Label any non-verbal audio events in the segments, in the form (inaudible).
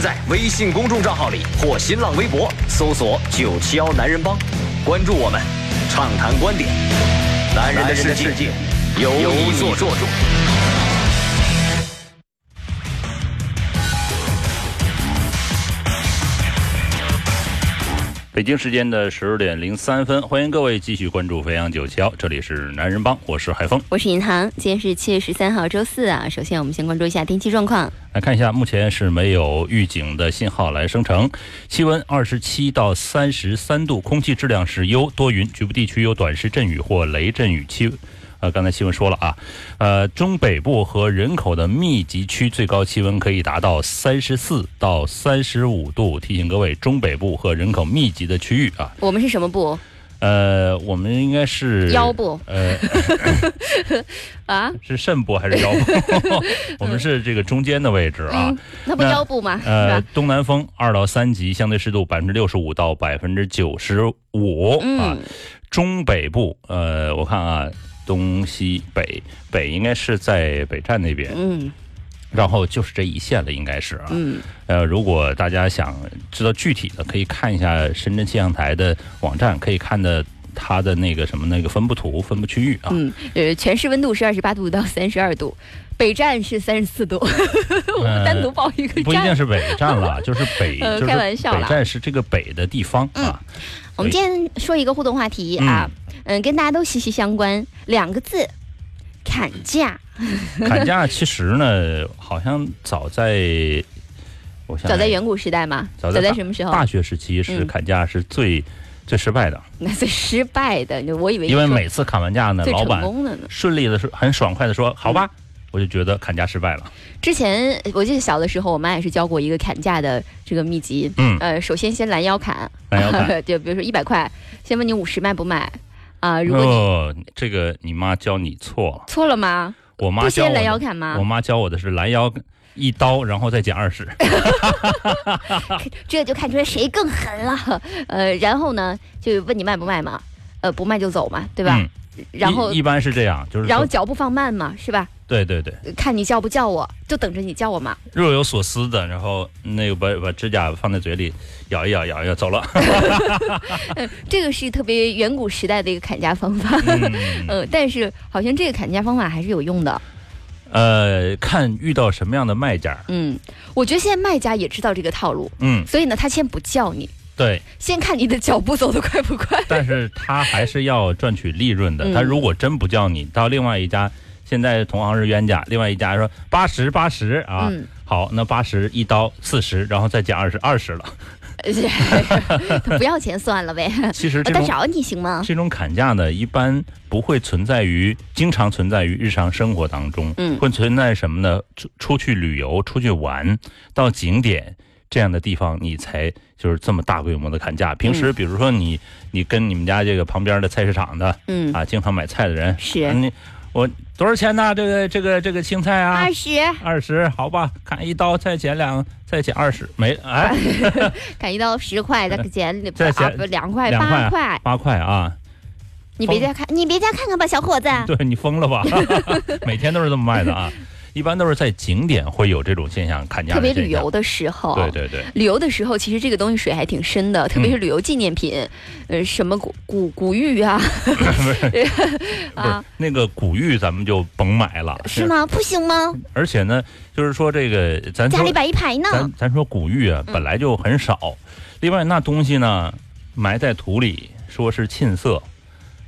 在微信公众账号里或新浪微博搜索“九七幺男人帮”，关注我们，畅谈观点。男人的世界由你做主。北京时间的十点零三分，欢迎各位继续关注飞扬九七幺，这里是男人帮，我是海峰，我是银行。今天是七月十三号，周四啊。首先，我们先关注一下天气状况。来看一下，目前是没有预警的信号来生成，气温二十七到三十三度，空气质量是优，多云，局部地区有短时阵雨或雷阵雨气。呃，刚才新闻说了啊，呃，中北部和人口的密集区最高气温可以达到三十四到三十五度。提醒各位，中北部和人口密集的区域啊。我们是什么部？呃，我们应该是腰部。呃，(laughs) 啊，是肾部还是腰部？(laughs) 我们是这个中间的位置啊。那不腰部吗？呃，东南风二到三级，相对湿度百分之六十五到百分之九十五啊。中北部，呃，我看啊。东西北北应该是在北站那边，嗯，然后就是这一线了，应该是啊，嗯，呃，如果大家想知道具体的，可以看一下深圳气象台的网站，可以看的它的那个什么那个分布图、分布区域啊，嗯，呃，全市温度是二十八度到三十二度，北站是三十四度，(laughs) 我们单独报一个，不一定是北站了，(laughs) 就是北，开玩笑北站是这个北的地方啊。我们今天说一个互动话题啊。嗯，跟大家都息息相关，两个字，砍价。砍价其实呢，好像早在，我想早在远古时代嘛，早在什么时候？大学时期是砍价是最最失败的。(laughs) 那最失败的，我以为因为每次砍完价呢，老板，顺利的是很爽快的说好吧，我就觉得砍价失败了。之前我记得小的时候，我妈也是教过一个砍价的这个秘籍。嗯，呃，首先先拦腰砍，拦腰砍，(laughs) 就比如说一百块，先问你五十卖不卖。啊！如果你这个你妈教你错了，错了吗？我妈教拦腰砍吗？我妈教我的是拦腰一刀，然后再减二十。(laughs) 这就看出来谁更狠了。(laughs) 呃，然后呢，就问你卖不卖嘛？呃，不卖就走嘛，对吧？然后一般是这样，就是然后脚步放慢嘛，是吧？对对对，看你叫不叫我，就等着你叫我嘛。若有所思的，然后那个把把指甲放在嘴里咬一咬，咬一咬，走了。(laughs) 这个是特别远古时代的一个砍价方法，(laughs) 呃，但是好像这个砍价方法还是有用的。呃，看遇到什么样的卖家。嗯，我觉得现在卖家也知道这个套路。嗯，所以呢，他先不叫你。对，先看你的脚步走得快不快。但是他还是要赚取利润的。(laughs) 他如果真不叫你，到另外一家。现在同行是冤家，另外一家说八十八十啊，好，那八十一刀四十，然后再减二十二十了，(laughs) 不要钱算了呗。其实再找你行吗？这种砍价呢，一般不会存在于经常存在于日常生活当中，嗯，会存在什么呢？出出去旅游、出去玩到景点这样的地方，你才就是这么大规模的砍价。平时比如说你你跟你们家这个旁边的菜市场的，嗯啊，经常买菜的人是你。我多少钱呢？这个这个这个青菜啊，二十，二十，好吧，砍一刀再减两，再减二十，没哎，(laughs) 砍一刀十块，(laughs) 再减再减两块，八块，八块啊！你别家看，你别家看看吧，小伙子，对你疯了吧？(laughs) 每天都是这么卖的啊。一般都是在景点会有这种现象，砍价。特别旅游的时候，对对对，旅游的时候其实这个东西水还挺深的，特别是旅游纪念品，呃，什么古古古玉啊，(laughs) 啊，那个古玉咱们就甭买了，是吗？不行吗？而且呢，就是说这个咱家里摆一排呢，咱咱说古玉啊，本来就很少，另外那东西呢，埋在土里，说是沁色，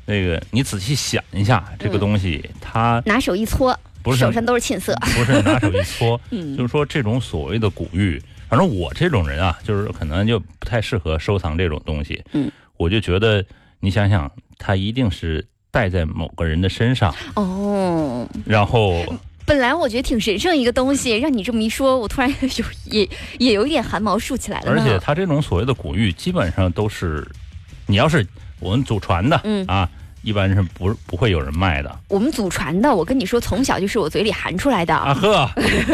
那个你仔细想一下，这个东西它拿手一搓。不是手上都是沁色，不是拿手一搓，(laughs) 就是说这种所谓的古玉，反正我这种人啊，就是可能就不太适合收藏这种东西。嗯，我就觉得你想想，它一定是戴在某个人的身上哦，然后本来我觉得挺神圣一个东西，让你这么一说，我突然 (laughs) 有也也有一点汗毛竖起来了。而且它这种所谓的古玉，基本上都是，你要是我们祖传的，嗯啊。一般是不不会有人卖的。我们祖传的，我跟你说，从小就是我嘴里含出来的。啊呵，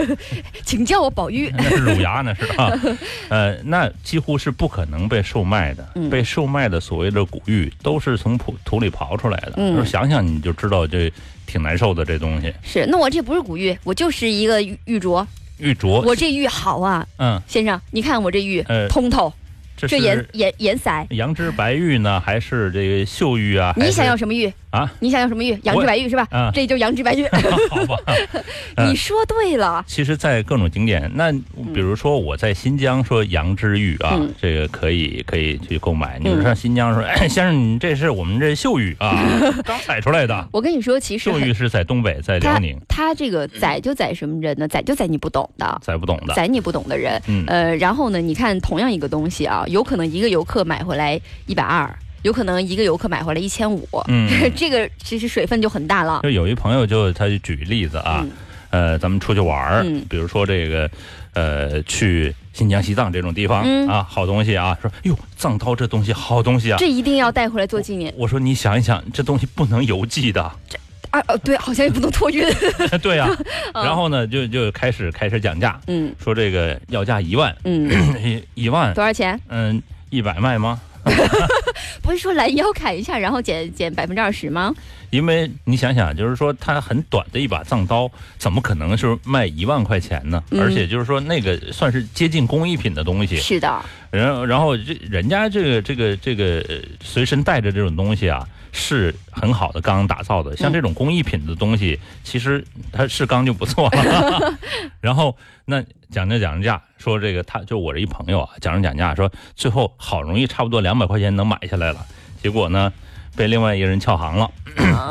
(laughs) 请叫我宝玉。(laughs) 那是乳牙呢，是吧？(laughs) 呃，那几乎是不可能被售卖的。被售卖的所谓的古玉，都是从土土里刨出来的。嗯，想想你就知道这挺难受的这东西。是，那我这不是古玉，我就是一个玉玉镯。玉镯，我这玉好啊。嗯，先生，你看我这玉通透。这颜颜颜色，羊脂白玉呢，还是这个秀玉啊？你想要什么玉？啊，你想要什么玉？羊脂白玉是吧？啊，这就是羊脂白玉。(laughs) 好吧，(laughs) 你说对了。其实，在各种景点，那比如说我在新疆说羊脂玉啊，这个可以可以去购买。你上新疆说，先生，你这是我们这秀玉啊，(laughs) 刚采出来的。我跟你说，其实秀玉是在东北，在辽宁。他这个宰就宰什么人呢？宰就宰你不懂的，宰不懂的，宰你不懂的人。呃，然后呢，你看同样一个东西啊，有可能一个游客买回来一百二。有可能一个游客买回来一千五，嗯，(laughs) 这个其实水分就很大了。就有一朋友就他就举例子啊，呃，咱们出去玩儿，比如说这个，呃，去新疆、西藏这种地方啊，好东西啊，说哟，藏刀这东西好东西啊，这一定要带回来做纪念。我说你想一想，这东西不能邮寄的，这啊呃对，好像也不能托运。(laughs) 对呀，然后呢就就开始开始讲价，嗯，说这个要价一万，(clears throat) 嗯，一万多少钱？嗯，一百卖吗？(laughs) 不是说拦腰砍一下，然后减减百分之二十吗？因为你想想，就是说它很短的一把藏刀，怎么可能是卖一万块钱呢？而且就是说那个算是接近工艺品的东西。是的。然然后这人家这个这个这个随身带着这种东西啊。是很好的钢打造的，像这种工艺品的东西，其实它是钢就不错了。(laughs) 然后那讲着讲着价，说这个他就我这一朋友啊，讲着讲价说，最后好容易差不多两百块钱能买下来了，结果呢被另外一个人撬行了，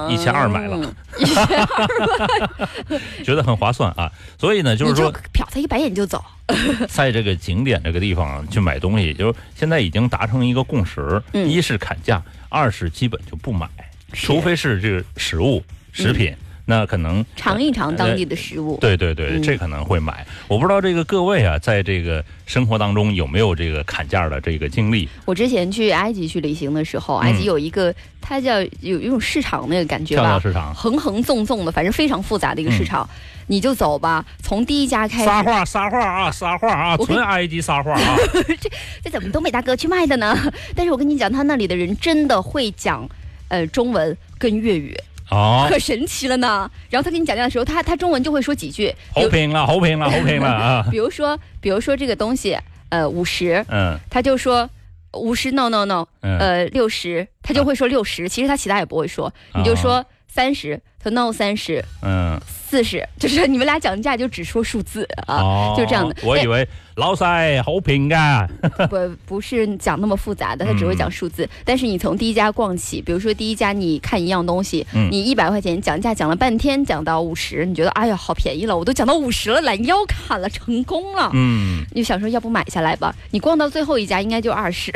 一千二买了，一千二，觉得很划算啊。所以呢，就是说瞟他一白眼就走，(laughs) 在这个景点这个地方去买东西，就是现在已经达成一个共识，一是砍价。二是基本就不买，除非是这个食物、食品，那可能尝一尝当地的食物。对对对，这可能会买。我不知道这个各位啊，在这个生活当中有没有这个砍价的这个经历？我之前去埃及去旅行的时候，埃及有一个它叫有一种市场那个感觉吧，市场横横纵纵的，反正非常复杂的一个市场。你就走吧，从第一家开始。撒话撒话啊，撒话啊，纯埃及撒话啊。(laughs) 这这怎么东北大哥去卖的呢？(laughs) 但是我跟你讲，他那里的人真的会讲，呃，中文跟粤语，哦，可神奇了呢。然后他跟你讲价的时候，他他中文就会说几句。好评了，好评了，好评了啊！(laughs) 比如说，比如说这个东西，呃，五十，嗯，他就说五十，no no no，呃，六十，他就会说六十，其实他其他也不会说，你就说三十，他 no 三十，嗯。四十，(laughs) 就是你们俩讲价就只说数字啊，就这样的。我以为老塞好评啊，不 (laughs) 不是讲那么复杂的，他只会讲数字。但是你从第一家逛起，比如说第一家你看一样东西，你一百块钱讲价讲了半天，讲到五十，你觉得哎呀好便宜了，我都讲到五十了，拦腰砍了，成功了。嗯，你就想说要不买下来吧？你逛到最后一家应该就二十，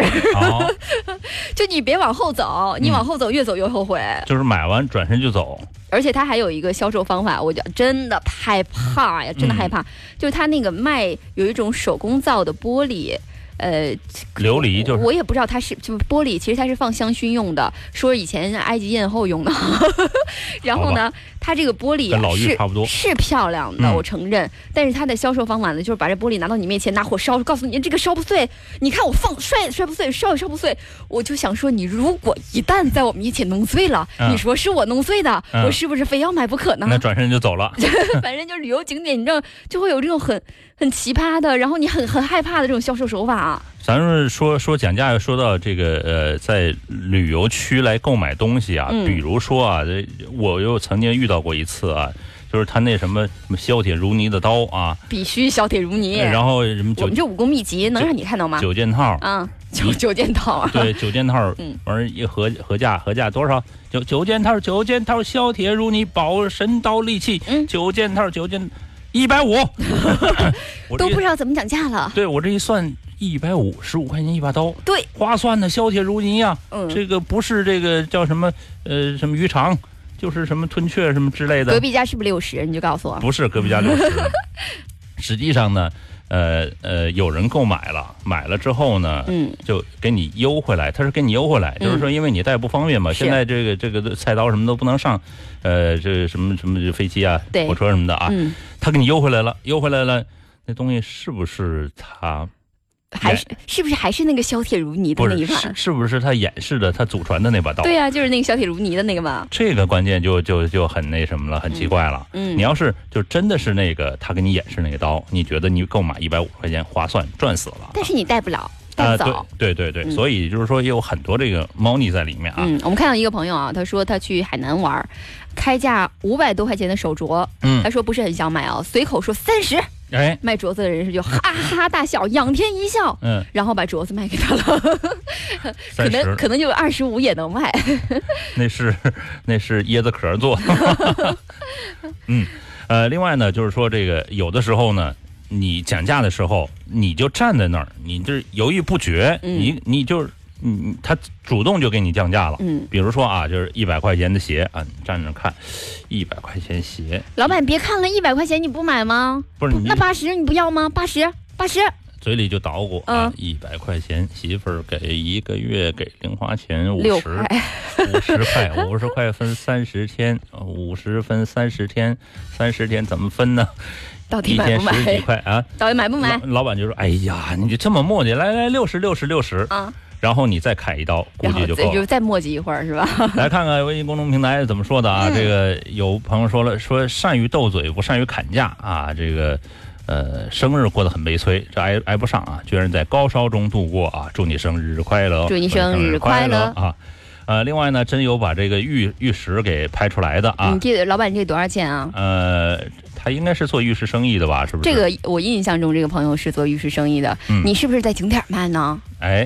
(laughs) 就你别往后走，你往后走越走越后悔。就是买完转身就走。而且他还有一个销售方法，我觉得真的害怕呀，真的害怕。就是他那个卖有一种手工造的玻璃，呃，琉璃就是，我也不知道它是就玻璃，其实它是放香薰用的，说以前埃及艳后用的。(laughs) 然后呢？它这个玻璃是是漂亮的，我承认。但是它的销售方法呢，就是把这玻璃拿到你面前，拿火烧，告诉你这个烧不碎。你看我放摔也摔不碎，烧也烧不碎。我就想说，你如果一旦在我们面前弄碎了，你说是我弄碎的，我是不是非要买不可呢？(laughs) 那转身就走了。(laughs) 反正就旅游景点，你知道就会有这种很很奇葩的，然后你很很害怕的这种销售手法啊。咱们说说讲价，说到这个呃，在旅游区来购买东西啊，比如说啊，我又曾经遇到过一次啊，就是他那什么什么削铁如泥的刀啊，必须削铁如泥。然后什么？我们这武功秘籍能让你看到吗？九件套啊，九九件套啊。对，九件套，(laughs) 嗯，完一合合价合价多少？九九件套，九件套削铁如泥，保神刀利器。嗯，九件套，九件一百五，(laughs) 都不知道怎么讲价了。对我这一算。一百五十五块钱一把刀，对，划算的，削铁如泥呀。嗯，这个不是这个叫什么呃什么鱼肠，就是什么吞雀什么之类的。隔壁家是不是六十？你就告诉我。不是隔壁家六十。(laughs) 实际上呢，呃呃，有人购买了，买了之后呢，嗯，就给你邮回来。他是给你邮回来，就是说因为你带不方便嘛。现在这个这个菜刀什么都不能上，呃，这什么什么飞机啊、火车什么的啊，他给你邮回来了，邮回来了，那东西是不是他？还是是不是还是那个削铁如泥的那一把？是是不是他演示的他祖传的那把刀？对呀，就是那个削铁如泥的那个嘛。这个关键就就就很那什么了，很奇怪了。嗯，你要是就真的是那个他给你演示那个刀，你觉得你购买一百五十块钱划算，赚死了。但是你带不了，带不走。对对对对，所以就是说也有很多这个猫腻在里面啊。嗯，我们看到一个朋友啊，他说他去海南玩，开价五百多块钱的手镯，嗯，他说不是很想买啊，随口说三十。哎，卖镯子的人士就哈哈大笑，仰天一笑，嗯，然后把镯子卖给他了，(laughs) 可能可能就二十五也能卖。那是那是椰子壳做的。(laughs) 嗯，呃，另外呢，就是说这个有的时候呢，你讲价的时候，你就站在那儿，你这犹豫不决，你你就。嗯，他主动就给你降价了。嗯，比如说啊，就是一百块钱的鞋啊，你站着看，一百块钱鞋。老板别看了，一百块钱你不买吗？不是，那八十你不要吗？八十，八十。嘴里就捣鼓啊，一百块钱，媳妇儿给一个月给零花钱五十，五十块，五十块分三十天，五十分三十天，三十天怎么分呢？到底买不买？十几块啊？到底买不买？老板就说：“哎呀，你就这么磨叽，来来，六十，六十，六十啊。”然后你再砍一刀，估计就够了。就再磨叽一会儿，是吧？(laughs) (laughs) 来看看微信公众平台怎么说的啊？这个有朋友说了，说善于斗嘴，不善于砍价啊。这个，呃，生日过得很悲催，这挨挨不上啊，居然在高烧中度过啊！祝你生日快乐！祝你生日快乐啊！呃，另外呢，真有把这个玉玉石给拍出来的啊。你这老板，你这多少钱啊？呃。他应该是做玉石生意的吧？是不是？这个我印象中，这个朋友是做玉石生意的。你是不是在景点卖呢？哎，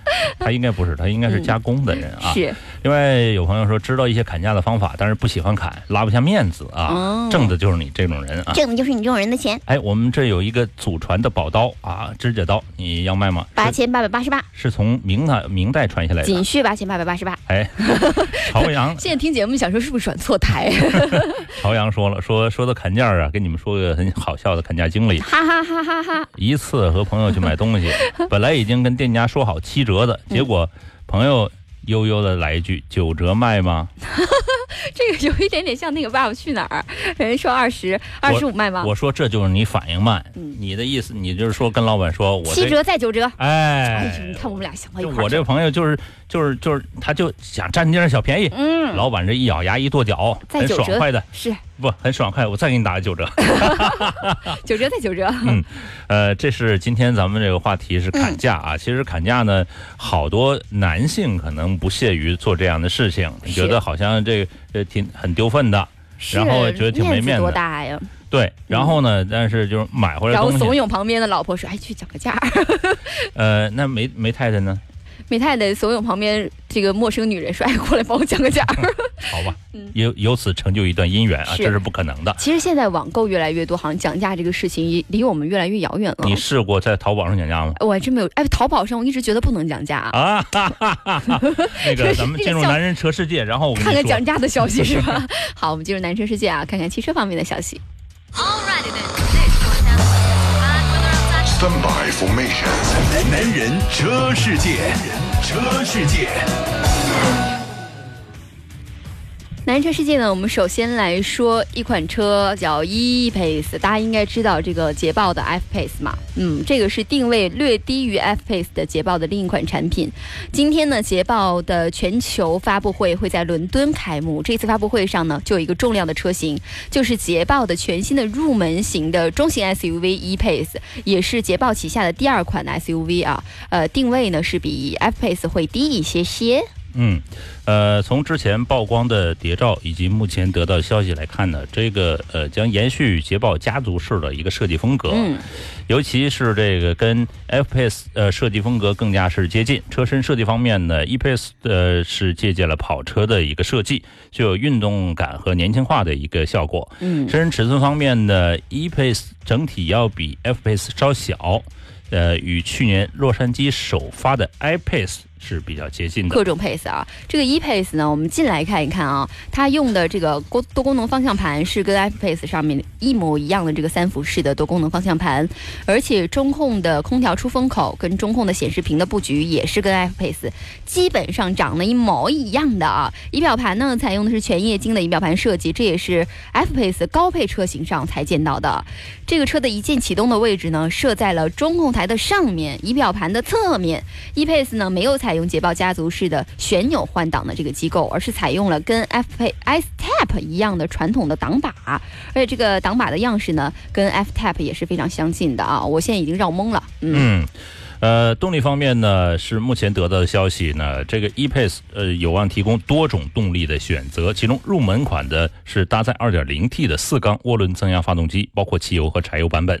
(laughs) 他应该不是，他应该是加工的人啊。是。另外有朋友说知道一些砍价的方法，但是不喜欢砍，拉不下面子啊。挣的就是你这种人啊。挣的就是你这种人的钱。哎，我们这有一个祖传的宝刀啊，指甲刀，你要卖吗？八千八百八十八。是从明代明代传下来的。仅需八千八百八十八。哎，(laughs) 朝阳。现在听节目想说是不是转错台？(laughs) 朝阳说了说说。说到砍价啊，跟你们说个很好笑的砍价经历。哈哈哈哈哈！一次和朋友去买东西，本来已经跟店家说好七折的，结果朋友悠悠的来一句：“九折卖吗？” (laughs) 这个有一点点像那个《爸爸去哪儿》，人说二十二十五卖吗？我说这就是你反应慢。你的意思，你就是说跟老板说我七折再九折。哎，你看我们俩想到一块儿我这个朋友就是就是就是，他就想占点小便宜。嗯，老板这一咬牙一跺脚，很爽快的，是不很爽快？我再给你打个九折，(laughs) 九折再九折。嗯，呃，这是今天咱们这个话题是砍价啊。其实砍价呢，好多男性可能不屑于做这样的事情，觉得好像这个。这挺很丢份的，然后觉得挺没面子。多大呀？对，然后呢？但是就是买回来然后怂恿旁边的老婆说：“哎，去讲个价。”呃，那梅梅太太呢？梅太太怂恿旁边这个陌生女人说：“哎，过来帮我讲个价。”好吧，(laughs) 由由此成就一段姻缘啊，这是不可能的。其实现在网购越来越多，好像讲价这个事情离我们越来越遥远了。你试过在淘宝上讲价吗？我还真没有。哎，淘宝上我一直觉得不能讲价啊。哈哈哈那个，(laughs) 咱们进入男人车世界，然后我们看看讲价的消息是吧？(laughs) 好，我们进入男车世界啊，看看汽车方面的消息。Stand by formation，男人车世界，车世界。男车世界呢？我们首先来说一款车叫 E-Pace，大家应该知道这个捷豹的 F-Pace 嘛？嗯，这个是定位略低于 F-Pace 的捷豹的另一款产品。今天呢，捷豹的全球发布会会在伦敦开幕。这次发布会上呢，就有一个重量的车型，就是捷豹的全新的入门型的中型 SUV E-Pace，也是捷豹旗下的第二款的 SUV 啊。呃，定位呢是比 F-Pace 会低一些些。嗯，呃，从之前曝光的谍照以及目前得到的消息来看呢，这个呃将延续捷豹家族式的一个设计风格，嗯，尤其是这个跟 F-Pace 呃设计风格更加是接近。车身设计方面呢，E-Pace 呃是借鉴了跑车的一个设计，具有运动感和年轻化的一个效果。嗯，车身尺寸方面呢，E-Pace 整体要比 F-Pace 稍小，呃，与去年洛杉矶首发的 I-Pace。是比较接近的。各种 pace 啊，这个 e pace 呢，我们进来看一看啊，它用的这个多多功能方向盘是跟 f pace 上面一模一样的这个三辐式的多功能方向盘，而且中控的空调出风口跟中控的显示屏的布局也是跟 f pace 基本上长得一模一样的啊。仪表盘呢，采用的是全液晶的仪表盘设计，这也是 f pace 高配车型上才见到的。这个车的一键启动的位置呢，设在了中控台的上面，仪表盘的侧面。e pace 呢，没有采用捷豹家族式的旋钮换挡的这个机构，而是采用了跟 F P Step 一样的传统的挡把，而且这个挡把的样式呢，跟 F Tap 也是非常相近的啊！我现在已经绕懵了，嗯。呃，动力方面呢，是目前得到的消息呢，这个 E-Pace 呃有望提供多种动力的选择，其中入门款的是搭载 2.0T 的四缸涡轮增压发动机，包括汽油和柴油版本。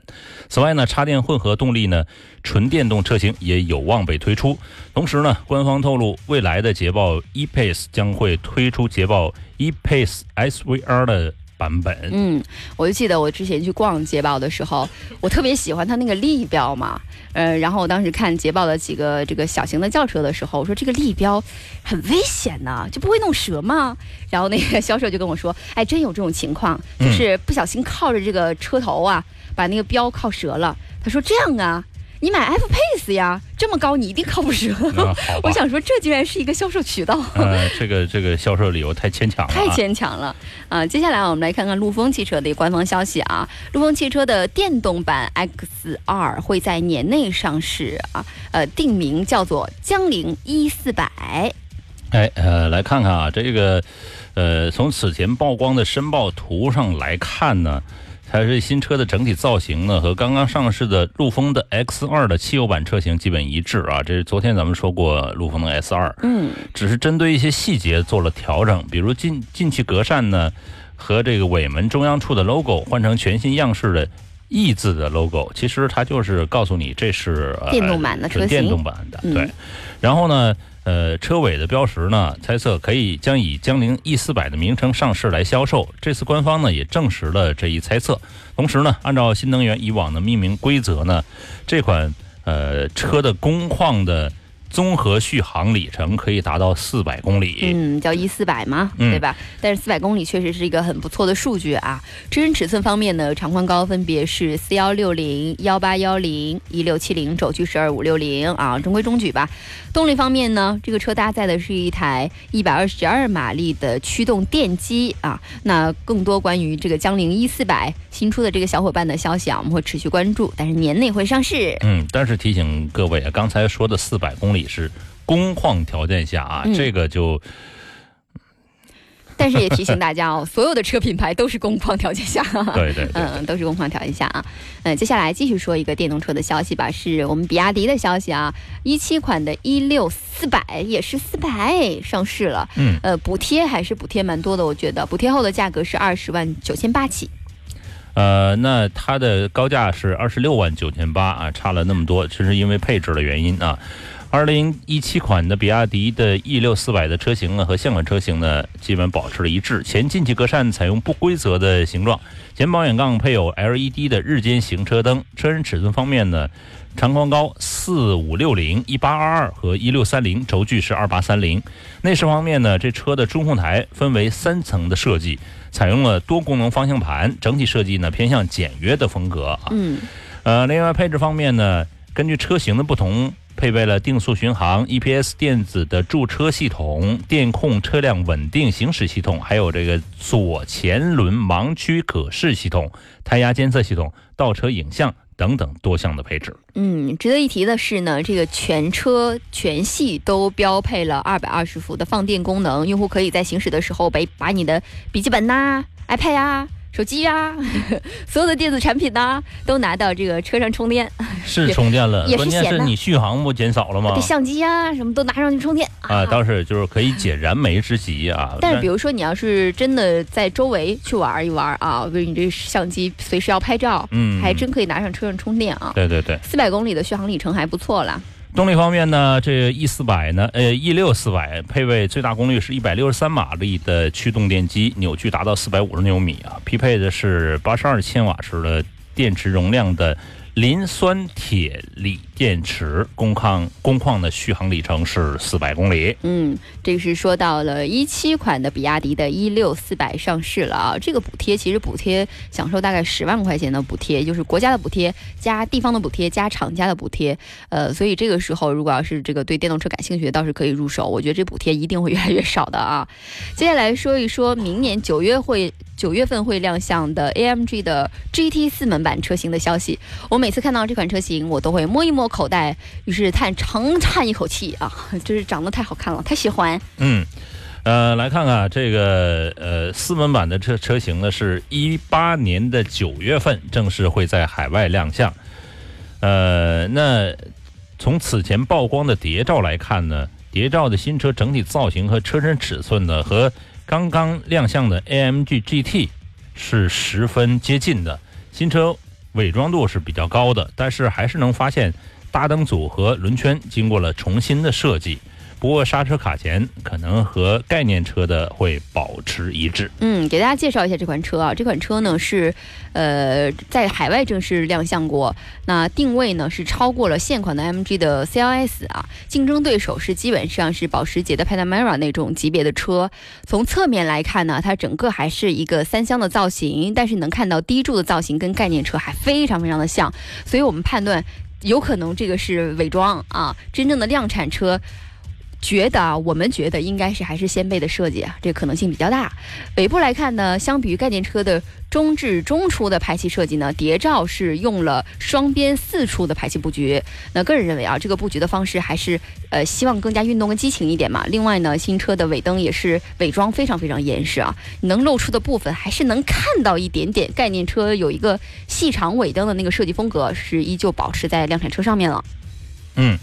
此外呢，插电混合动力呢，纯电动车型也有望被推出。同时呢，官方透露，未来的捷豹 E-Pace 将会推出捷豹 E-Pace SVR 的。版本，嗯，我就记得我之前去逛捷豹的时候，我特别喜欢它那个立标嘛，呃，然后我当时看捷豹的几个这个小型的轿车的时候，我说这个立标很危险呐，就不会弄折吗？然后那个销售就跟我说，哎，真有这种情况，就是不小心靠着这个车头啊，把那个标靠折了。他说这样啊。你买 F Pace 呀，这么高，你一定靠不折。(laughs) 我想说，这居然是一个销售渠道。呃，这个这个销售理由太牵强了。太牵强了啊！接下来我们来看看陆风汽车的官方消息啊，陆风汽车的电动版 X 二会在年内上市啊，呃，定名叫做江铃一四百。哎，呃，来看看啊，这个，呃，从此前曝光的申报图上来看呢。它是新车的整体造型呢，和刚刚上市的陆风的 X 二的汽油版车型基本一致啊。这是昨天咱们说过陆风的 S 二，嗯，只是针对一些细节做了调整，比如进进气格栅呢和这个尾门中央处的 logo 换成全新样式的 E 字的 logo，其实它就是告诉你这是电动版的车型，电动版的对。然后呢？呃，车尾的标识呢？猜测可以将以江铃 E 四百的名称上市来销售。这次官方呢也证实了这一猜测。同时呢，按照新能源以往的命名规则呢，这款呃车的工况的。综合续航里程可以达到四百公里，嗯，叫一四百嘛，对吧？但是四百公里确实是一个很不错的数据啊。车身尺寸方面呢，长宽高分别是四幺六零、幺八幺零、一六七零，轴距是二五六零啊，中规中矩吧。动力方面呢，这个车搭载的是一台一百二十二马力的驱动电机啊。那更多关于这个江铃一四百新出的这个小伙伴的消息啊，我们会持续关注，但是年内会上市。嗯，但是提醒各位啊，刚才说的四百公里。是工况条件下啊，这个就，但是也提醒大家哦，(laughs) 所有的车品牌都是工况条件下，对对，嗯，都是工况条件下啊。嗯，接下来继续说一个电动车的消息吧，是我们比亚迪的消息啊，一七款的一六四百也是四百上市了，嗯，呃，补贴还是补贴蛮多的，我觉得补贴后的价格是二十万九千八起。呃，那它的高价是二十六万九千八啊，差了那么多，其实因为配置的原因啊。二零一七款的比亚迪的 E 六四百的车型呢，和现款车型呢，基本保持了一致。前进气格栅采用不规则的形状，前保险杠配有 LED 的日间行车灯。车身尺寸方面呢，长宽高四五六零、一八二二和一六三零，轴距是二八三零。内饰方面呢，这车的中控台分为三层的设计，采用了多功能方向盘，整体设计呢偏向简约的风格啊。嗯，呃，另外配置方面呢，根据车型的不同。配备了定速巡航、EPS 电子的驻车系统、电控车辆稳定行驶系统，还有这个左前轮盲区可视系统、胎压监测系统、倒车影像等等多项的配置。嗯，值得一提的是呢，这个全车全系都标配了二百二十伏的放电功能，用户可以在行驶的时候把把你的笔记本呐、iPad 啊。手机呀，(laughs) 所有的电子产品呐，都拿到这个车上充电。是充电了，关键是你续航不减少了吗？相机呀，什么都拿上去充电啊。倒是就是可以解燃眉之急啊。但是比如说你要是真的在周围去玩一玩啊，比如你这相机随时要拍照，嗯，还真可以拿上车上充电啊。对对对，四百公里的续航里程还不错了。动力方面呢，这 E 四百呢，呃，E 六四百配备最大功率是一百六十三马力的驱动电机，扭矩达到四百五十牛米啊，匹配的是八十二千瓦时的电池容量的磷酸铁锂。电池，工况工况的续航里程是四百公里。嗯，这个是说到了一七款的比亚迪的一六四百上市了啊，这个补贴其实补贴享受大概十万块钱的补贴，就是国家的补贴加地方的补贴加厂家的补贴，呃，所以这个时候如果要是这个对电动车感兴趣，倒是可以入手。我觉得这补贴一定会越来越少的啊。接下来说一说明年九月会。九月份会亮相的 AMG 的 GT 四门版车型的消息，我每次看到这款车型，我都会摸一摸口袋，于是叹长叹一口气啊，(laughs) 就是长得太好看了，太喜欢。嗯，呃，来看看这个呃四门版的车车型呢，是一八年的九月份正式会在海外亮相。呃，那从此前曝光的谍照来看呢，谍照的新车整体造型和车身尺寸呢和。刚刚亮相的 AMG GT 是十分接近的，新车伪装度是比较高的，但是还是能发现大灯组和轮圈经过了重新的设计。不过刹车卡钳可能和概念车的会保持一致。嗯，给大家介绍一下这款车啊，这款车呢是，呃，在海外正式亮相过。那定位呢是超过了现款的 MG 的 CLS 啊，竞争对手是基本上是保时捷的 Panamera 那种级别的车。从侧面来看呢，它整个还是一个三厢的造型，但是能看到低柱的造型跟概念车还非常非常的像，所以我们判断有可能这个是伪装啊，真正的量产车。觉得啊，我们觉得应该是还是掀背的设计啊，这个可能性比较大。尾部来看呢，相比于概念车的中置中出的排气设计呢，谍照是用了双边四出的排气布局。那个人认为啊，这个布局的方式还是呃希望更加运动跟激情一点嘛。另外呢，新车的尾灯也是伪装非常非常严实啊，能露出的部分还是能看到一点点。概念车有一个细长尾灯的那个设计风格是依旧保持在量产车上面了。嗯。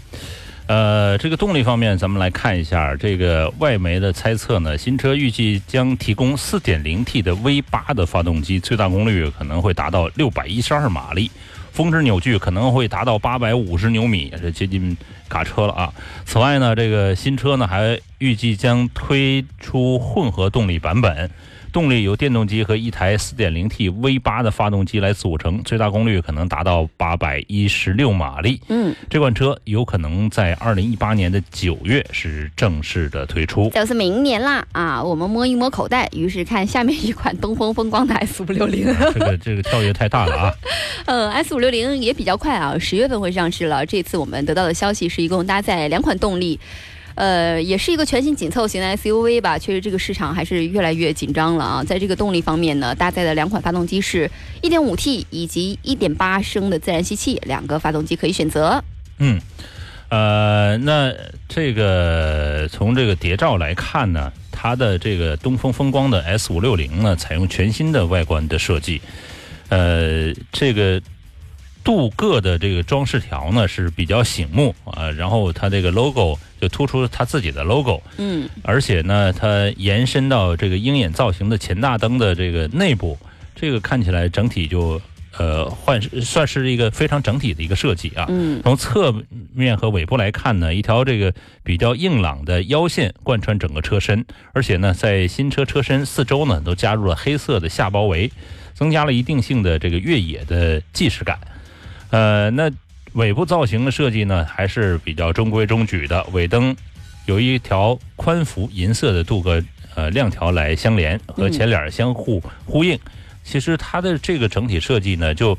呃，这个动力方面，咱们来看一下这个外媒的猜测呢。新车预计将提供 4.0T 的 V8 的发动机，最大功率可能会达到612马力，峰值扭矩可能会达到850牛米，这接近卡车了啊。此外呢，这个新车呢还预计将推出混合动力版本。动力由电动机和一台 4.0T V8 的发动机来组成，最大功率可能达到816马力。嗯，这款车有可能在2018年的九月是正式的推出，就是明年啦啊！我们摸一摸口袋，于是看下面一款东风风光的 S560。(laughs) 这个这个跳跃太大了啊！(laughs) 呃，S560 也比较快啊，十月份会上市了。这次我们得到的消息是一共搭载两款动力。呃，也是一个全新紧凑型的 SUV 吧。确实，这个市场还是越来越紧张了啊。在这个动力方面呢，搭载的两款发动机是 1.5T 以及1.8升的自然吸气，两个发动机可以选择。嗯，呃，那这个从这个谍照来看呢，它的这个东风风光的 S560 呢，采用全新的外观的设计，呃，这个。镀铬的这个装饰条呢是比较醒目啊，然后它这个 logo 就突出它自己的 logo，嗯，而且呢，它延伸到这个鹰眼造型的前大灯的这个内部，这个看起来整体就呃换算是一个非常整体的一个设计啊。嗯，从侧面和尾部来看呢，一条这个比较硬朗的腰线贯穿整个车身，而且呢，在新车车身四周呢都加入了黑色的下包围，增加了一定性的这个越野的既视感。呃，那尾部造型的设计呢，还是比较中规中矩的。尾灯有一条宽幅银色的镀铬呃亮条来相连，和前脸相互呼应。其实它的这个整体设计呢，就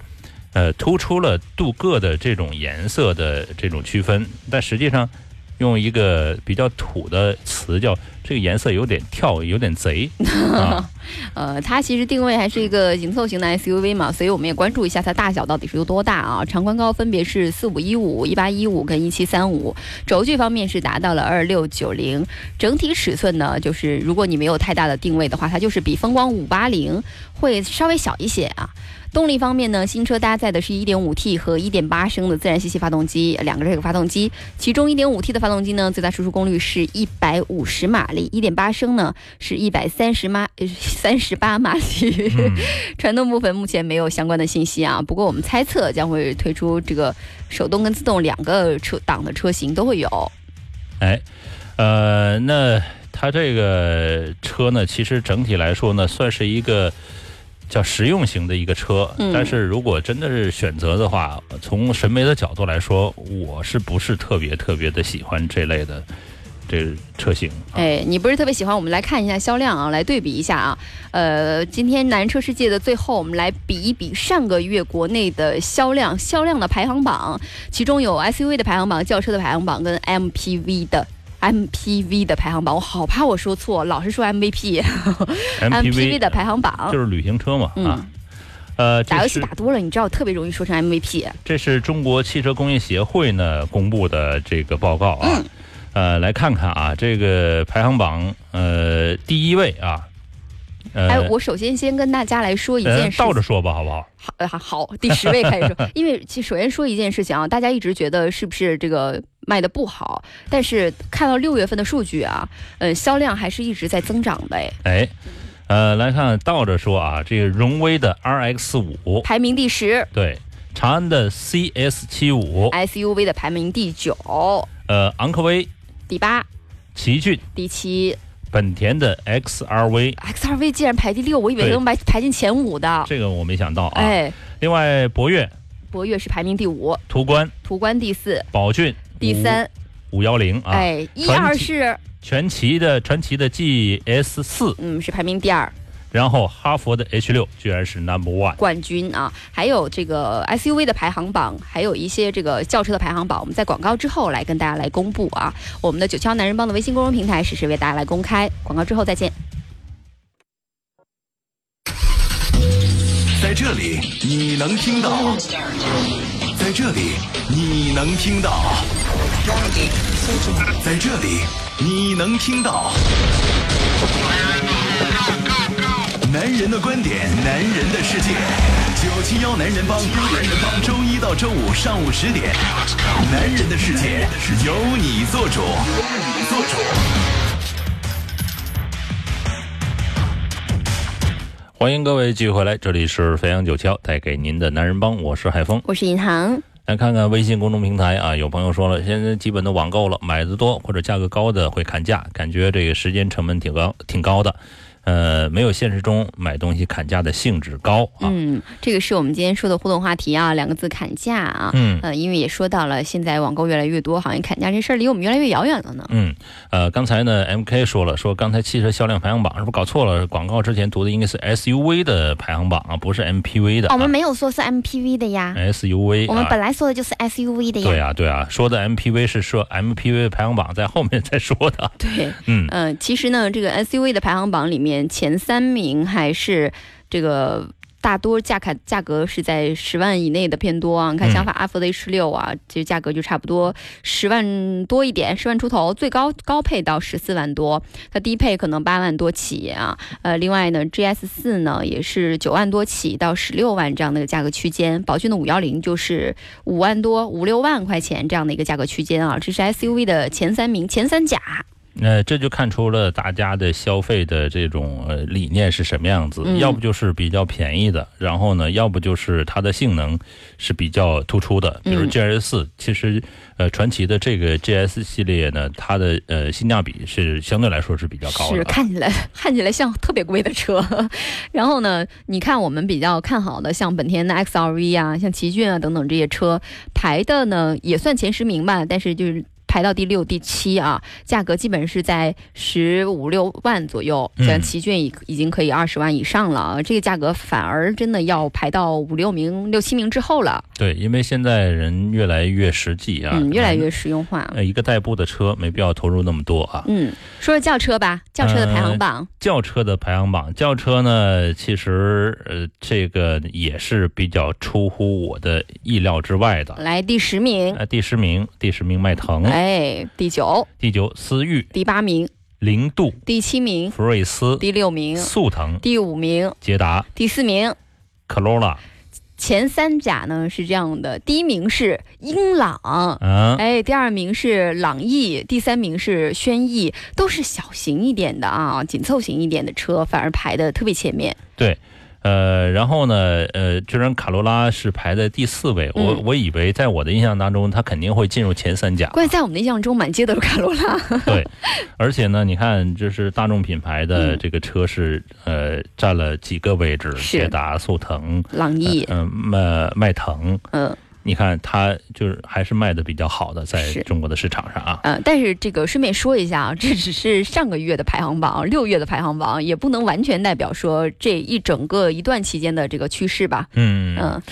呃突出了镀铬的这种颜色的这种区分，但实际上。用一个比较土的词叫这个颜色有点跳，有点贼。(laughs) 呃，它其实定位还是一个紧凑型的 SUV 嘛，所以我们也关注一下它大小到底是有多大啊？长宽高分别是四五一五、一八一五跟一七三五，轴距方面是达到了二六九零，整体尺寸呢，就是如果你没有太大的定位的话，它就是比风光五八零会稍微小一些啊。动力方面呢，新车搭载的是一点五 T 和一点八升的自然吸气发动机，两个这个发动机，其中一点五 T 的发动机呢，最大输出功率是一百五十马力，一点八升呢是一百三十马三十八马力。(laughs) 传动部分目前没有相关的信息啊，不过我们猜测将会推出这个手动跟自动两个车档的车型都会有。哎，呃，那它这个车呢，其实整体来说呢，算是一个。叫实用型的一个车。但是如果真的是选择的话，从审美的角度来说，我是不是特别特别的喜欢这类的？这车型，哎，你不是特别喜欢？我们来看一下销量啊，来对比一下啊。呃，今天南车世界的最后，我们来比一比上个月国内的销量，销量的排行榜，其中有 SUV 的排行榜、轿车的排行榜跟 MPV 的 MPV 的排行榜。我好怕我说错，老是说 MVP，MPV (laughs) 的排行榜就是旅行车嘛啊。呃，打游戏打多了，你知道特别容易说成 MVP。这是中国汽车工业协会呢公布的这个报告啊。呃，来看看啊，这个排行榜，呃，第一位啊，哎，我首先先跟大家来说一件事，倒着说吧，好不好？好，好，第十位开始说，(laughs) 因为其首先说一件事情啊，大家一直觉得是不是这个卖的不好，但是看到六月份的数据啊，呃，销量还是一直在增长的，哎，哎，呃，来看倒着说啊，这个荣威的 RX 五。排名第十，对，长安的 CS 七五。SUV 的排名第九，呃，昂科威。第八，奇骏第七，本田的 X R V，X R V 竟然排第六，我以为能排排进前五的。这个我没想到啊。哎，另外博越，博越是排名第五，途观，途观第四，宝骏。第三，五。幺零啊。哎，一二是传奇的传奇的 G S 四，嗯，是排名第二。然后哈佛的 H 六居然是 Number One 冠军啊！还有这个 SUV 的排行榜，还有一些这个轿车的排行榜，我们在广告之后来跟大家来公布啊！我们的九霄男人帮的微信公众平台实时为大家来公开。广告之后再见。在这里你能听到，在这里你能听到，在这里你能听到。男人的观点，男人的世界，九七幺男人帮，男人帮，周一到周五上午十点，男人的世界由你做主，由你做主。欢迎各位继续回来，这里是飞扬九七幺带给您的男人帮，我是海峰，我是银行。来看看微信公众平台啊，有朋友说了，现在基本都网购了，买的多或者价格高的会砍价，感觉这个时间成本挺高，挺高的。呃，没有现实中买东西砍价的性质高啊。嗯，这个是我们今天说的互动话题啊，两个字砍价啊。嗯。呃，因为也说到了，现在网购越来越多，好像砍价这事儿离我们越来越遥远了呢。嗯。呃，刚才呢，M K 说了，说刚才汽车销量排行榜是不是搞错了？广告之前读的应该是 S U V 的排行榜啊，不是 M P V 的。我们没有说是 M P V 的呀。S U V。我们本来说的就是 S U V 的呀。对啊，对啊，说的 M P V 是说 M P V 排行榜在后面再说的。对。嗯。嗯，其实呢，这个 S U V 的排行榜里面前三。名还是这个大多价卡价格是在十万以内的偏多啊！你看，想法阿福的 H 六啊，这价格就差不多十万多一点，十万出头，最高高配到十四万多，它低配可能八万多起啊。呃，另外呢，GS 四呢也是九万多起到十六万这样的一个价格区间，宝骏的五幺零就是五万多五六万块钱这样的一个价格区间啊。这是 SUV 的前三名，前三甲。那这就看出了大家的消费的这种呃理念是什么样子，要不就是比较便宜的，然后呢，要不就是它的性能是比较突出的，比如 GS 四，其实呃传奇的这个 GS 系列呢，它的呃性价比是相对来说是比较高的，是看起来 (laughs) 看起来像特别贵的车，(laughs) 然后呢，你看我们比较看好的像本田的 XRV 啊，像奇骏啊等等这些车排的呢也算前十名吧，但是就是。排到第六、第七啊，价格基本是在十五六万左右，像奇骏已已经可以二十万以上了啊，这个价格反而真的要排到五六名、六七名之后了。对，因为现在人越来越实际啊，嗯，越来越实用化。呃，一个代步的车没必要投入那么多啊。嗯，说说轿车吧，轿车的排行榜。轿车的排行榜，轿车呢，其实呃，这个也是比较出乎我的意料之外的。来，第十名。呃，第十名，第十名迈腾。哎，第九，第九思域，第八名零度，第七名福睿斯，第六名速腾，第五名捷达，第四名 Corolla。前三甲呢是这样的，第一名是英朗，嗯，哎，第二名是朗逸，第三名是轩逸，都是小型一点的啊，紧凑型一点的车，反而排的特别前面。对。呃，然后呢，呃，居然卡罗拉是排在第四位，我我以为在我的印象当中，它肯定会进入前三甲。关键在我们的印象中，满街都是卡罗拉。对，而且呢，你看，就是大众品牌的这个车是呃占了几个位置，捷达、速腾、朗逸，嗯，迈迈腾，嗯。你看，它就是还是卖的比较好的，在中国的市场上啊。嗯，但是这个顺便说一下啊，这只是上个月的排行榜，(laughs) 六月的排行榜也不能完全代表说这一整个一段期间的这个趋势吧。嗯嗯。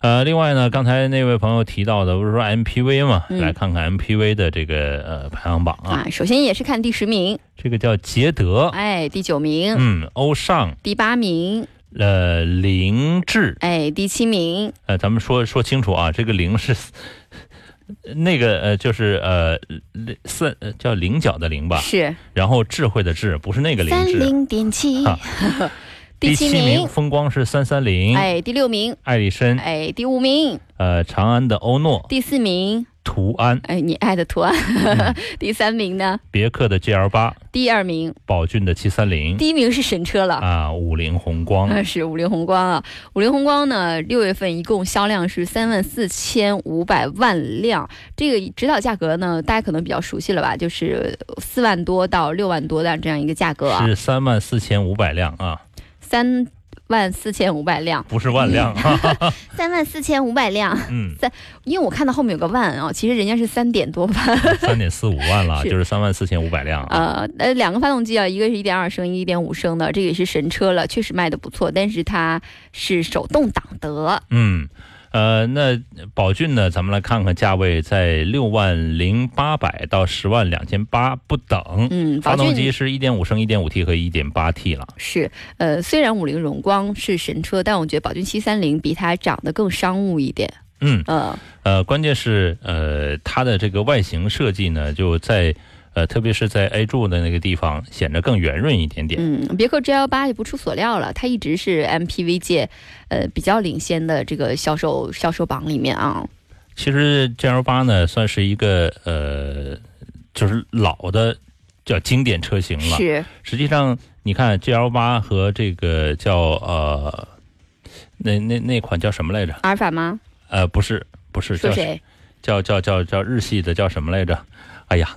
呃，另外呢，刚才那位朋友提到的不是说 MPV 嘛？来看看 MPV 的这个呃排行榜啊。首先也是看第十名，这个叫捷德，哎，第九名。嗯，欧尚，第八名。呃，灵智，哎，第七名。呃，咱们说说清楚啊，这个灵是 (laughs) 那个呃，就是呃，三叫菱角的菱吧？是。然后智慧的智，不是那个凌志。三零点七。(laughs) 第七名，风光是三三零。哎，第六名，艾丽绅。哎，第五名，呃，长安的欧诺。第四名。途安，哎，你爱的途安，(laughs) 第三名呢？别克的 GL 八，第二名，宝骏的七三零，第一名是神车了。啊，五菱宏光，那是五菱宏光啊，五菱宏光呢，六月份一共销量是三万四千五百万辆，这个指导价格呢，大家可能比较熟悉了吧，就是四万多到六万多的这样一个价格啊，是三万四千五百辆啊，三。万四千五百辆，不是万辆，(laughs) 三万四千五百辆。嗯，(laughs) 三，因为我看到后面有个万啊，其实人家是三点多万，(laughs) 三点四五万了，就是三万四千五百辆。呃，呃，两个发动机啊，一个是一点二升，一点五升的，这个也是神车了，确实卖的不错，但是它是手动挡的。嗯。呃，那宝骏呢？咱们来看看价位在六万零八百到十万两千八不等。嗯，发动机是一点五升、一点五 T 和一点八 T 了。是，呃，虽然五菱荣光是神车，但我觉得宝骏七三零比它长得更商务一点。嗯，呃，呃，关键是呃，它的这个外形设计呢，就在。呃，特别是在 A 柱的那个地方，显得更圆润一点点。嗯，别克 GL 八也不出所料了，它一直是 MPV 界呃比较领先的这个销售销售榜里面啊。其实 GL 八呢，算是一个呃，就是老的叫经典车型了。是。实际上，你看 GL 八和这个叫呃，那那那款叫什么来着？阿尔法吗？呃，不是，不是。叫谁？叫叫叫叫日系的叫什么来着？哎呀，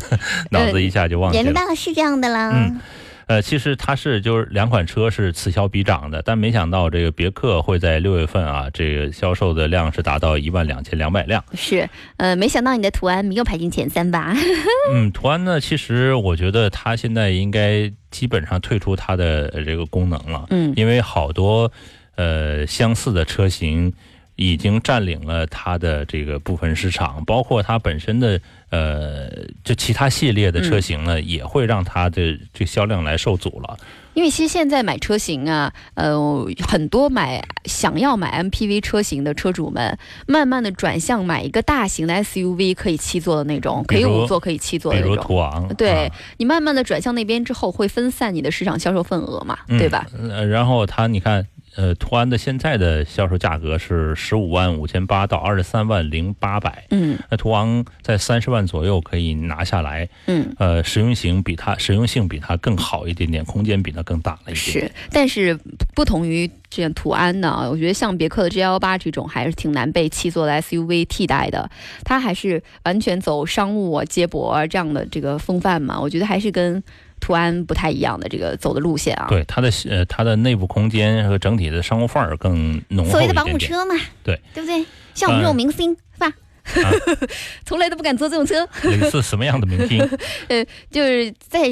(laughs) 脑子一下就忘记了。是这样的啦。嗯，呃，其实它是就是两款车是此消彼长的，但没想到这个别克会在六月份啊，这个销售的量是达到一万两千两百辆。是，呃，没想到你的途安没有排进前三吧？(laughs) 嗯，途安呢，其实我觉得它现在应该基本上退出它的这个功能了。嗯，因为好多呃相似的车型。已经占领了它的这个部分市场，包括它本身的呃，就其他系列的车型呢，也会让它的这销量来受阻了。因为其实现在买车型啊，呃，很多买想要买 MPV 车型的车主们，慢慢的转向买一个大型的 SUV，可以七座的那种，可以五座可以七座的那种。比如途昂。对你慢慢的转向那边之后，会分散你的市场销售份额嘛，对吧？呃，然后它你看。呃，途安的现在的销售价格是十五万五千八到二十三万零八百。嗯，那途昂在三十万左右可以拿下来。嗯，呃，实用型比它实用性比它更好一点点，空间比它更大了一点。是，但是不同于这样途安呢，我觉得像别克的 G L 八这种还是挺难被七座的 S U V 替代的。它还是完全走商务啊、接驳啊这样的这个风范嘛。我觉得还是跟。途安不太一样的这个走的路线啊，对它的呃它的内部空间和整体的商务范儿更浓厚所谓的保姆车嘛，对对不对？像我们这种明星是吧？(laughs) 从来都不敢坐这种车。你是什么样的明星？(laughs) 呃，就是在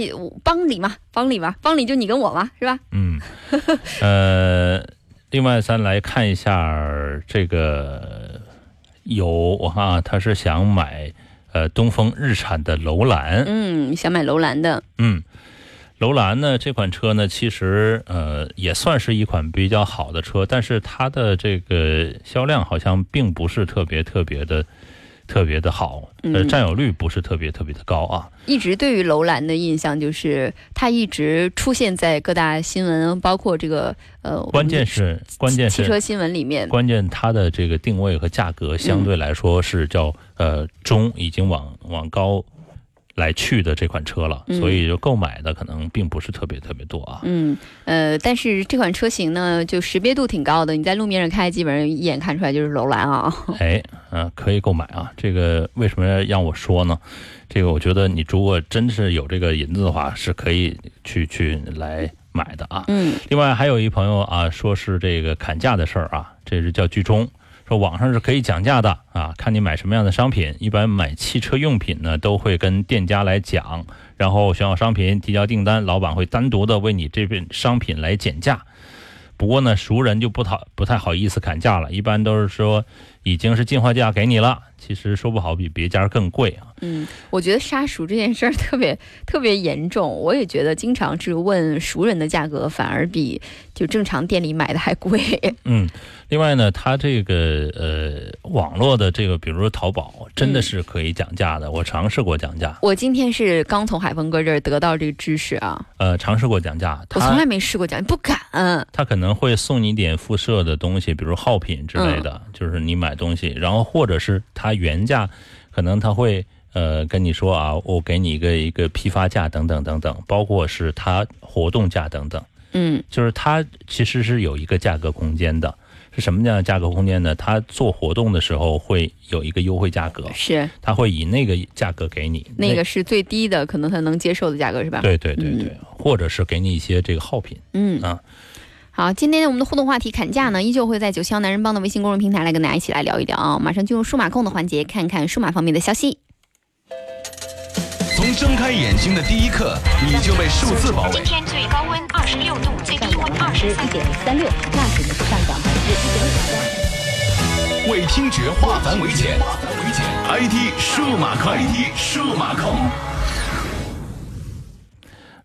帮里嘛，帮里嘛，帮里就你跟我嘛，是吧？嗯。呃，另外咱来看一下这个有我看啊，他是想买呃东风日产的楼兰，嗯，想买楼兰的，嗯。楼兰呢？这款车呢，其实呃也算是一款比较好的车，但是它的这个销量好像并不是特别特别的特别的好，呃，占有率不是特别特别的高啊。一直对于楼兰的印象就是它一直出现在各大新闻，包括这个呃，关键是关键是汽车新闻里面，关键它的这个定位和价格相对来说是叫呃中，已经往往高。来去的这款车了，所以就购买的可能并不是特别特别多啊。嗯，呃，但是这款车型呢，就识别度挺高的，你在路面上开，基本上一眼看出来就是楼兰啊。(laughs) 哎，嗯，可以购买啊。这个为什么让我说呢？这个我觉得你如果真是有这个银子的话，是可以去去来买的啊。嗯。另外还有一朋友啊，说是这个砍价的事儿啊，这是叫剧中。说网上是可以讲价的啊，看你买什么样的商品。一般买汽车用品呢，都会跟店家来讲，然后选好商品，提交订单，老板会单独的为你这份商品来减价。不过呢，熟人就不讨不太好意思砍价了，一般都是说已经是进货价给你了，其实说不好比别家更贵啊。嗯，我觉得杀熟这件事儿特别 (laughs) 特别严重，我也觉得经常是问熟人的价格，反而比就正常店里买的还贵。(laughs) 嗯，另外呢，它这个呃网络的这个，比如说淘宝，真的是可以讲价的。我尝试过讲价。我今天是刚从海峰哥这儿得到这个知识啊。呃，尝试过讲价，我从来没试过讲，不敢。他可能会送你点附设的东西，比如耗品之类的，就是你买东西，然后或者是他原价，可能他会。呃，跟你说啊，我给你一个一个批发价等等等等，包括是他活动价等等，嗯，就是它其实是有一个价格空间的，是什么样的价格空间呢？它做活动的时候会有一个优惠价格，是，它会以那个价格给你，那个是最低的，可能他能接受的价格是吧？对对对对，或者是给你一些这个耗品，嗯。啊，好，今天我们的互动话题砍价呢，依旧会在九七幺男人帮的微信公众平台来跟大家一起来聊一聊啊，马上进入数码控的环节，看看数码方面的消息。从睁开眼睛的第一刻，你就被数字包围。今天最高温二十六度，最低温二十一点三六，那指的是上涨百分之一点五为听觉化繁为简，IT 数码控，IT 数码控。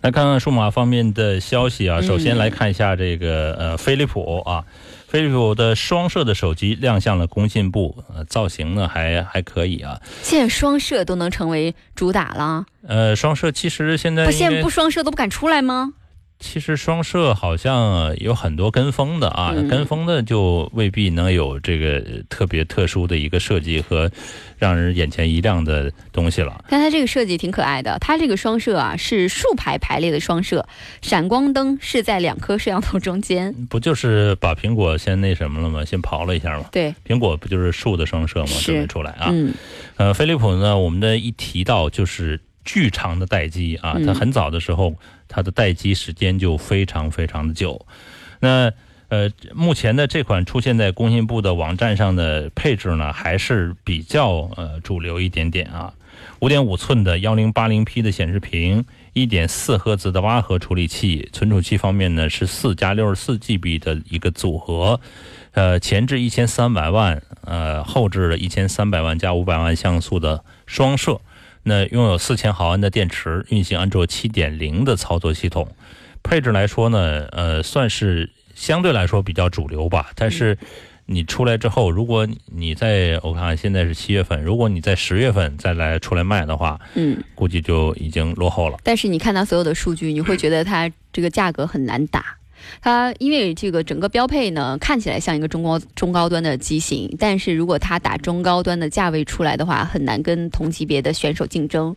来看看数码方面的消息啊，首先来看一下这个呃，飞利浦啊。飞利浦的双摄的手机亮相了工信部，呃，造型呢还还可以啊。现在双摄都能成为主打了。呃，双摄其实现在不现在不双摄都不敢出来吗？其实双摄好像有很多跟风的啊，跟风的就未必能有这个特别特殊的一个设计和让人眼前一亮的东西了。但它这个设计挺可爱的，它这个双摄啊是竖排排列的双摄，闪光灯是在两颗摄像头中间。不就是把苹果先那什么了吗？先刨了一下吗？对，苹果不就是竖的双摄吗？准备出来啊。嗯。呃，飞利浦呢，我们的一提到就是巨长的待机啊，它很早的时候。它的待机时间就非常非常的久，那呃，目前的这款出现在工信部的网站上的配置呢，还是比较呃主流一点点啊。五点五寸的幺零八零 P 的显示屏，一点四赫兹的八核处理器，存储器方面呢是四加六十四 GB 的一个组合，呃，前置一千三百万，呃，后置的一千三百万加五百万像素的双摄。那拥有四千毫安的电池，运行安卓七点零的操作系统，配置来说呢，呃，算是相对来说比较主流吧。但是你出来之后，如果你在我看现在是七月份，如果你在十月份再来出来卖的话，嗯，估计就已经落后了。但是你看它所有的数据，你会觉得它这个价格很难打。它因为这个整个标配呢，看起来像一个中高中高端的机型，但是如果它打中高端的价位出来的话，很难跟同级别的选手竞争。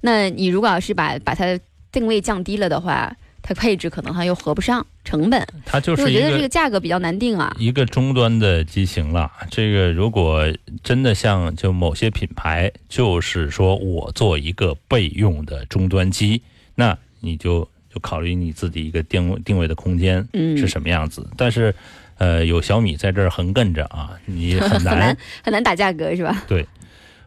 那你如果要是把把它定位降低了的话，它配置可能它又合不上成本。它就是我觉得这个价格比较难定啊。一个中端的机型了，这个如果真的像就某些品牌，就是说我做一个备用的终端机，那你就。就考虑你自己一个定位定位的空间是什么样子，但是，呃，有小米在这儿横亘着啊，你很难 (laughs) 很难打价格是吧？对，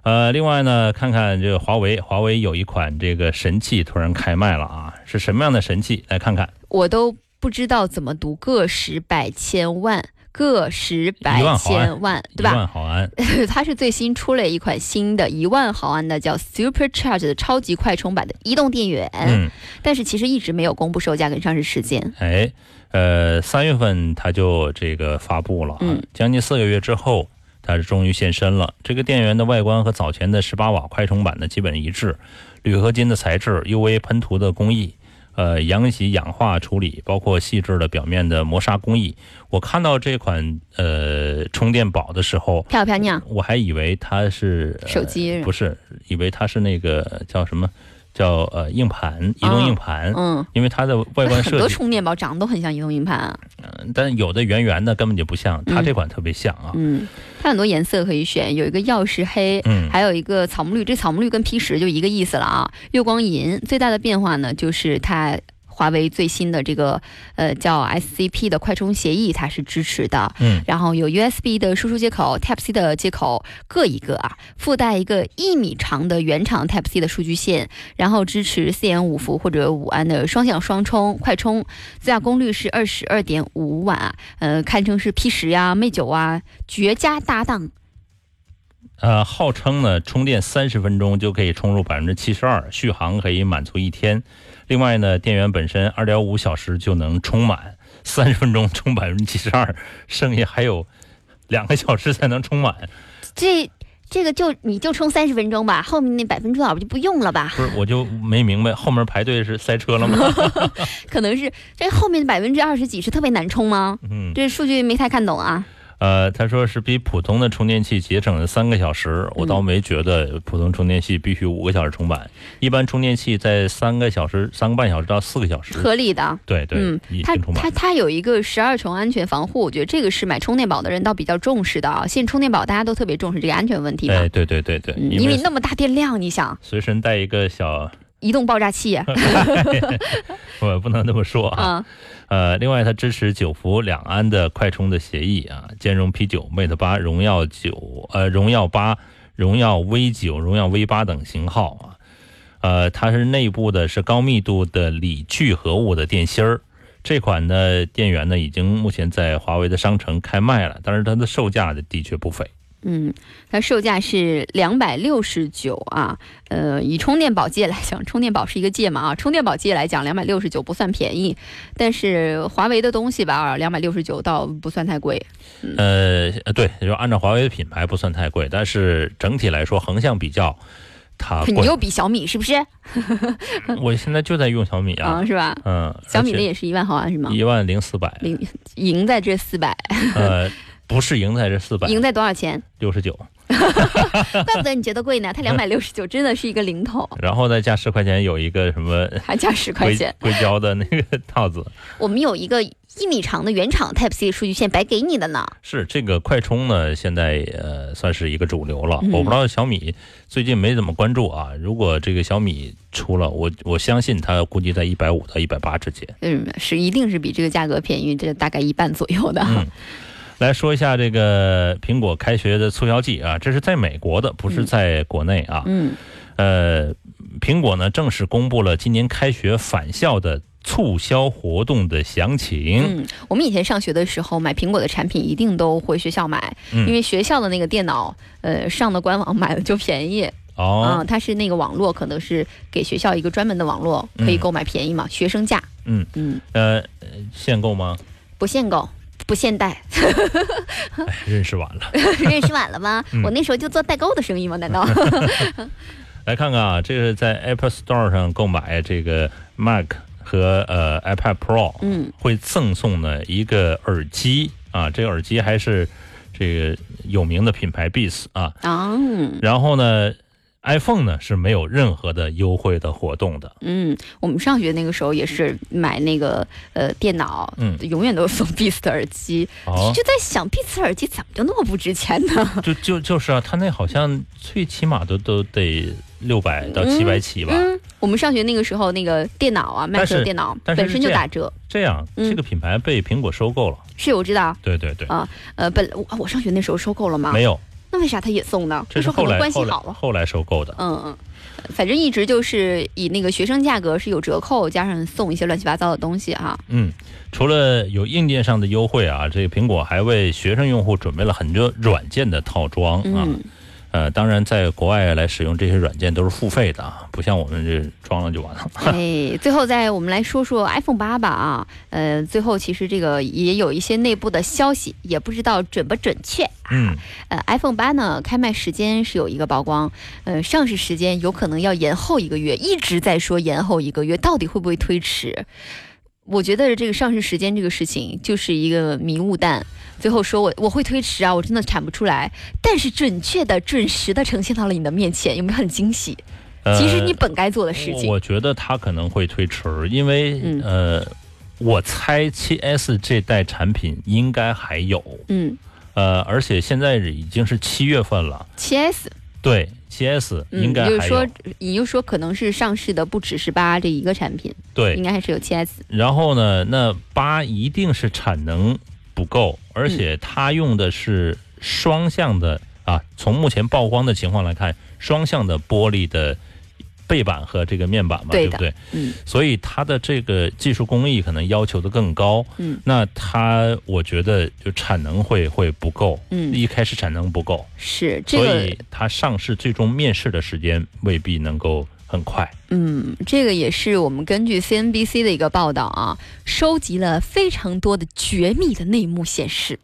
呃，另外呢，看看这个华为，华为有一款这个神器突然开卖了啊，是什么样的神器？来看看，我都不知道怎么读，个十百千万。个十百千万，对吧？一万毫安，(laughs) 它是最新出了一款新的一万毫安的叫 Supercharge 的超级快充版的移动电源。嗯，但是其实一直没有公布售价跟上市时间。哎，呃，三月份它就这个发布了，嗯，将近四个月之后，它是终于现身了。这个电源的外观和早前的十八瓦快充版的基本一致，铝合金的材质，UV 喷涂的工艺。呃阳极氧化处理，包括细致的表面的磨砂工艺。我看到这款呃充电宝的时候，漂亮？我还以为它是手机，不是，以为它是那个叫什么？叫呃硬盘，移动硬盘，嗯，因为它的外观 (laughs) 设计，很多充电宝长得都很像移动硬盘啊，嗯，但有的圆圆的根本就不像，它这款特别像啊，嗯，它很多颜色可以选，有一个曜石黑，嗯，还有一个草木绿，这草木绿跟 P 十就一个意思了啊，月光银最大的变化呢就是它。华为最新的这个呃叫 SCP 的快充协议，它是支持的。嗯，然后有 USB 的输出接口，Type C 的接口各一个啊，附带一个一米长的原厂 Type C 的数据线，然后支持四点五伏或者五安的双向双充快充，最大功率是二十二点五瓦，呃，堪称是 P 十呀、Mate 九啊绝佳搭档。呃，号称呢充电三十分钟就可以充入百分之七十二，续航可以满足一天。另外呢，电源本身二点五小时就能充满，三十分钟充百分之七十二，剩下还有两个小时才能充满。这这个就你就充三十分钟吧，后面那百分之多少就不用了吧？不是，我就没明白后面排队是塞车了吗？(laughs) 可能是这后面的百分之二十几是特别难充吗？嗯，这数据没太看懂啊。呃，他说是比普通的充电器节省了三个小时，我倒没觉得普通充电器必须五个小时充满，一般充电器在三个小时、三个半小时到四个小时，合理的。对对，嗯，它它它有一个十二重安全防护，我觉得这个是买充电宝的人倒比较重视的啊。现在充电宝大家都特别重视这个安全问题嘛。哎，对对对对，因为那么大电量，你想随身带一个小。移动爆炸器，(laughs) 我不能这么说啊。呃，另外它支持九伏两安的快充的协议啊，兼容 P 九、Mate 八、荣耀九、呃荣耀八、荣耀 V 九、荣耀 V 八等型号啊。呃，它是内部的是高密度的锂聚合物的电芯儿，这款的电源呢已经目前在华为的商城开卖了，但是它的售价的的确不菲。嗯，它售价是两百六十九啊，呃，以充电宝界来讲，充电宝是一个界嘛啊，(laughs) 充电宝界来讲，两百六十九不算便宜，但是华为的东西吧，两百六十九倒不算太贵。呃，对，就按照华为的品牌不算太贵，但是整体来说横向比较，它你又比小米是不是？(laughs) (laughs) 我现在就在用小米啊，是吧？嗯，小米的也是一万毫安是吗？一万零四百，零赢在这四百。呃。不是赢在这四百，赢在多少钱？六十九，(laughs) 怪不得你觉得贵呢。它两百六十九真的是一个零头，然后再加十块钱，有一个什么？还加十块钱硅胶的那个套子。我们有一个一米长的原厂 Type C 数据线白给你的呢。是这个快充呢，现在呃算是一个主流了。我不知道小米最近没怎么关注啊。如果这个小米出了，我我相信它估计在一百五到一百八之间。嗯，是一定是比这个价格便宜，这大概一半左右的。来说一下这个苹果开学的促销季啊，这是在美国的，不是在国内啊。嗯，呃，苹果呢正式公布了今年开学返校的促销活动的详情。嗯，我们以前上学的时候买苹果的产品一定都回学校买，因为学校的那个电脑，呃，上的官网买的就便宜。哦，嗯，它是那个网络可能是给学校一个专门的网络可以购买便宜嘛，学生价。嗯嗯，呃，限购吗？不限购。不现代，认识晚了，(laughs) 认识晚了吗？我那时候就做代购的生意吗？难道？(laughs) 来看看啊，这是在 Apple Store 上购买这个 Mac 和呃 iPad Pro，嗯，会赠送呢一个耳机啊，这个耳机还是这个有名的品牌 Beats 啊，啊，然后呢。iPhone 呢是没有任何的优惠的活动的。嗯，我们上学那个时候也是买那个呃电脑，嗯，永远都送 Beats 耳机，就在想 Beats 耳机怎么就那么不值钱呢？(laughs) 就就就是啊，它那好像最起码都都得六百到七百起吧。嗯，我们上学那个时候那个电脑啊，卖的电脑本身就打折。这样，这个品牌被苹果收购了。是，我知道。对对对。啊，呃，本我我上学那时候收购了吗？没有。那为啥他也送呢？这是后来关系好了，后来收购的。嗯嗯，反正一直就是以那个学生价格是有折扣，加上送一些乱七八糟的东西哈。嗯，除了有硬件上的优惠啊，这个苹果还为学生用户准备了很多软件的套装啊。呃，当然，在国外来使用这些软件都是付费的啊，不像我们这装了就完了。哎，最后再我们来说说 iPhone 八吧啊，呃，最后其实这个也有一些内部的消息，也不知道准不准确。嗯，呃，iPhone 八呢，开卖时间是有一个曝光，呃，上市时间有可能要延后一个月，一直在说延后一个月，到底会不会推迟？我觉得这个上市时间这个事情就是一个迷雾弹。最后说我我会推迟啊，我真的产不出来。但是准确的、准时的呈现到了你的面前，有没有很惊喜？其实你本该做的事情。我觉得它可能会推迟，因为呃，我猜七 S 这代产品应该还有。嗯。呃，而且现在已经是七月份了。七 S。对，七 S 应该还有。就是说，也就是说，可能是上市的不只是八这一个产品。对。应该还是有七 S。然后呢，那八一定是产能。不够，而且它用的是双向的啊。从目前曝光的情况来看，双向的玻璃的背板和这个面板嘛，对不对？嗯。所以它的这个技术工艺可能要求的更高。嗯。那它，我觉得就产能会会不够。嗯。一开始产能不够，是。所以它上市最终面试的时间未必能够。很快，嗯，这个也是我们根据 CNBC 的一个报道啊，收集了非常多的绝密的内幕显示，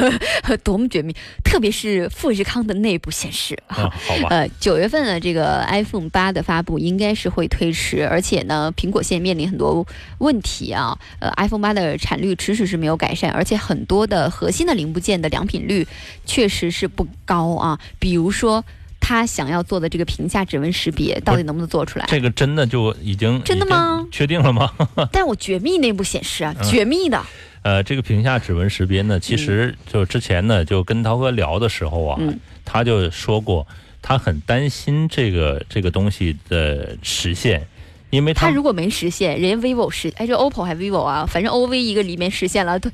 (laughs) 多么绝密，特别是富士康的内部显示。啊，好吧，呃，九月份的这个 iPhone 八的发布应该是会推迟，而且呢，苹果现在面临很多问题啊，呃，iPhone 八的产率迟迟是没有改善，而且很多的核心的零部件的良品率确实是不高啊，比如说。他想要做的这个屏下指纹识别，到底能不能做出来？这个真的就已经真的吗？确定了吗？(laughs) 但我绝密内部显示啊，绝密的。呃，这个屏下指纹识别呢，其实就之前呢，就跟涛哥聊的时候啊，他就说过，他很担心这个这个东西的实现，因为他如果没实现，人家 vivo 实，哎，这 OPPO 还 vivo 啊，反正 OV 一个里面实现了，多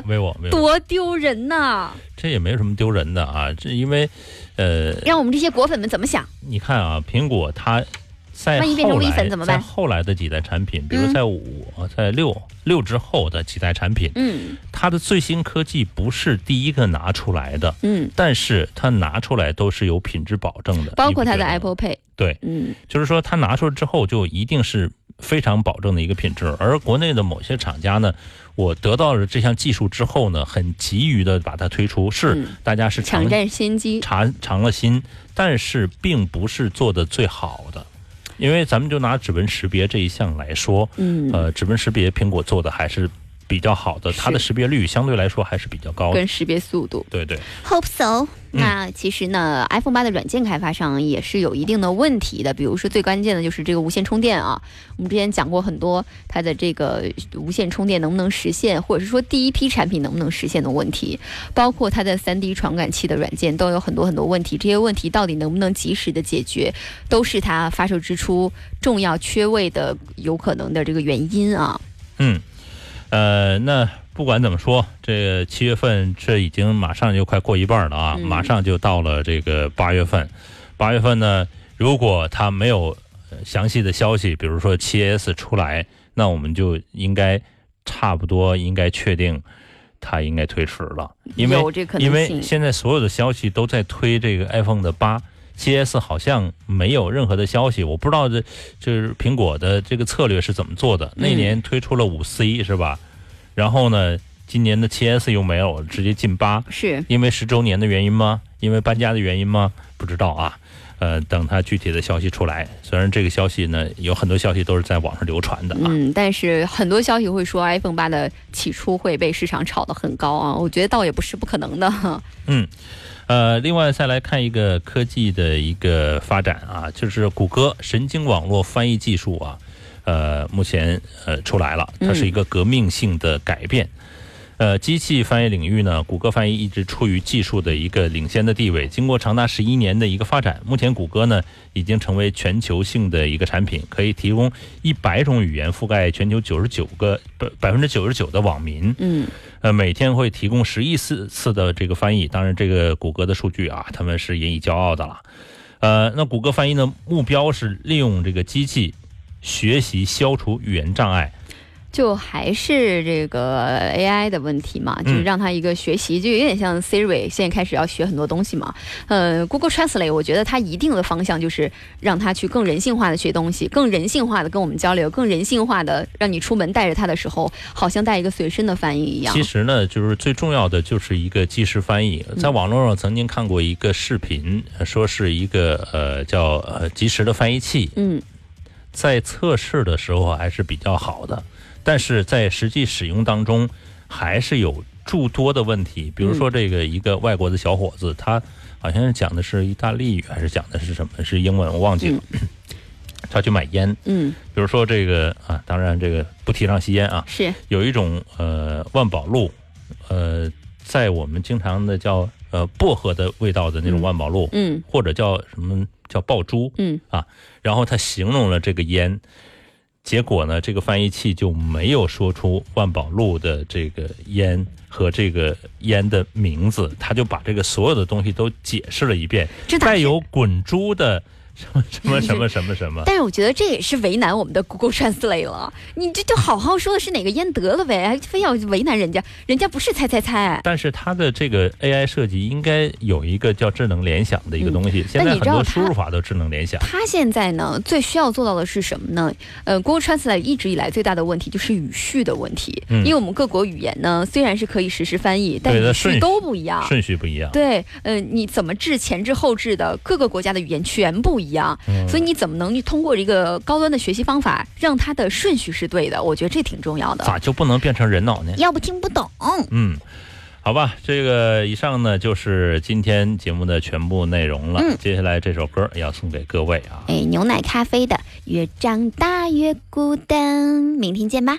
多多丢人呐！这也没有什么丢人的啊，这因为。呃，让我们这些果粉们怎么想？你看啊，苹果它在万一变成微粉怎么办？在后来的几代产品，比如在五、在六六之后的几代产品，嗯，它的最新科技不是第一个拿出来的，嗯，但是它拿出来都是有品质保证的，包括它的。Apple Pay，对，嗯，就是说它拿出来之后就一定是非常保证的一个品质，而国内的某些厂家呢。我得到了这项技术之后呢，很急于的把它推出，是大家是抢占先机，尝尝了心，但是并不是做的最好的，因为咱们就拿指纹识别这一项来说，嗯，呃，指纹识别苹果做的还是。比较好的，它的识别率相对来说还是比较高的，跟识别速度。对对，Hope so。那其实呢，iPhone 八的软件开发上也是有一定的问题的，比如说最关键的就是这个无线充电啊。我们之前讲过很多它的这个无线充电能不能实现，或者是说第一批产品能不能实现的问题，包括它的 3D 传感器的软件都有很多很多问题。这些问题到底能不能及时的解决，都是它发售之初重要缺位的有可能的这个原因啊。嗯。呃，那不管怎么说，这个七月份这已经马上就快过一半了啊，马上就到了这个八月份。八月份呢，如果他没有详细的消息，比如说七 S 出来，那我们就应该差不多应该确定它应该推迟了，因为因为现在所有的消息都在推这个 iPhone 的八，七 S 好像没有任何的消息，我不知道这就是苹果的这个策略是怎么做的。那年推出了五 C 是吧？然后呢，今年的七 S 又没有，直接进八，是因为十周年的原因吗？因为搬家的原因吗？不知道啊。呃，等它具体的消息出来，虽然这个消息呢，有很多消息都是在网上流传的啊。嗯，但是很多消息会说 iPhone 八的起初会被市场炒得很高啊，我觉得倒也不是不可能的。(laughs) 嗯，呃，另外再来看一个科技的一个发展啊，就是谷歌神经网络翻译技术啊。呃，目前呃出来了，它是一个革命性的改变。呃，机器翻译领域呢，谷歌翻译一直处于技术的一个领先的地位。经过长达十一年的一个发展，目前谷歌呢已经成为全球性的一个产品，可以提供一百种语言，覆盖全球九十九个百百分之九十九的网民。嗯，呃，每天会提供十亿次次的这个翻译。当然，这个谷歌的数据啊，他们是引以骄傲的了。呃，那谷歌翻译的目标是利用这个机器。学习消除语言障碍，就还是这个 AI 的问题嘛，就是让它一个学习，就有点像 Siri，现在开始要学很多东西嘛。呃，Google Translate，我觉得它一定的方向就是让它去更人性化的学东西，更人性化的跟我们交流，更人性化的让你出门带着它的时候，好像带一个随身的翻译一样。其实呢，就是最重要的就是一个即时翻译。在网络上曾经看过一个视频，说是一个呃叫呃即时的翻译器。嗯。在测试的时候还是比较好的，但是在实际使用当中还是有诸多的问题。比如说，这个一个外国的小伙子，他好像是讲的是意大利语，还是讲的是什么？是英文？我忘记了。(coughs) 他去买烟，嗯，比如说这个啊，当然这个不提倡吸烟啊。是有一种呃万宝路，呃，在我们经常的叫呃薄荷的味道的那种万宝路，嗯，或者叫什么？叫爆珠，嗯啊，然后他形容了这个烟，结果呢，这个翻译器就没有说出万宝路的这个烟和这个烟的名字，他就把这个所有的东西都解释了一遍，带有滚珠的。什么什么什么什么什么？但是我觉得这也是为难我们的 Google Translate 了。你这就好好说的是哪个烟得了呗，还非要为难人家，人家不是猜猜猜。但是它的这个 AI 设计应该有一个叫智能联想的一个东西。现在很多输入法都智能联想。它现在呢，最需要做到的是什么呢？呃，Google Translate 一直以来最大的问题就是语序的问题。嗯。因为我们各国语言呢，虽然是可以实时翻译，但语序都不一样，顺序不一样。对，呃，你怎么治前置后置的各个国家的语言全不一样。一样，所以你怎么能通过一个高端的学习方法，让它的顺序是对的？我觉得这挺重要的。咋就不能变成人脑呢？要不听不懂。嗯，好吧，这个以上呢就是今天节目的全部内容了。嗯，接下来这首歌要送给各位啊。哎，牛奶咖啡的《越长大越孤单》，明天见吧。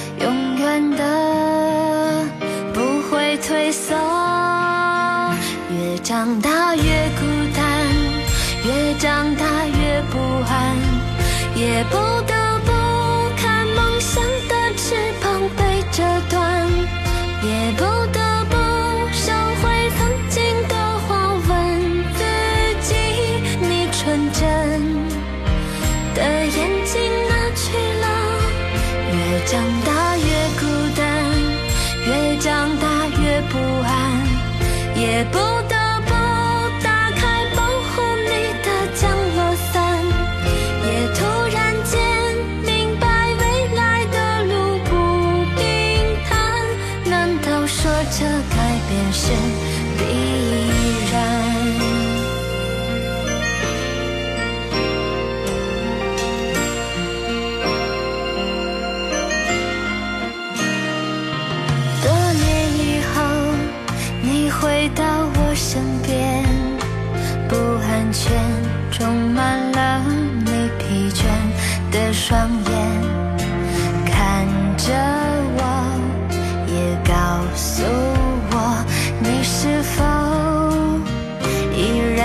不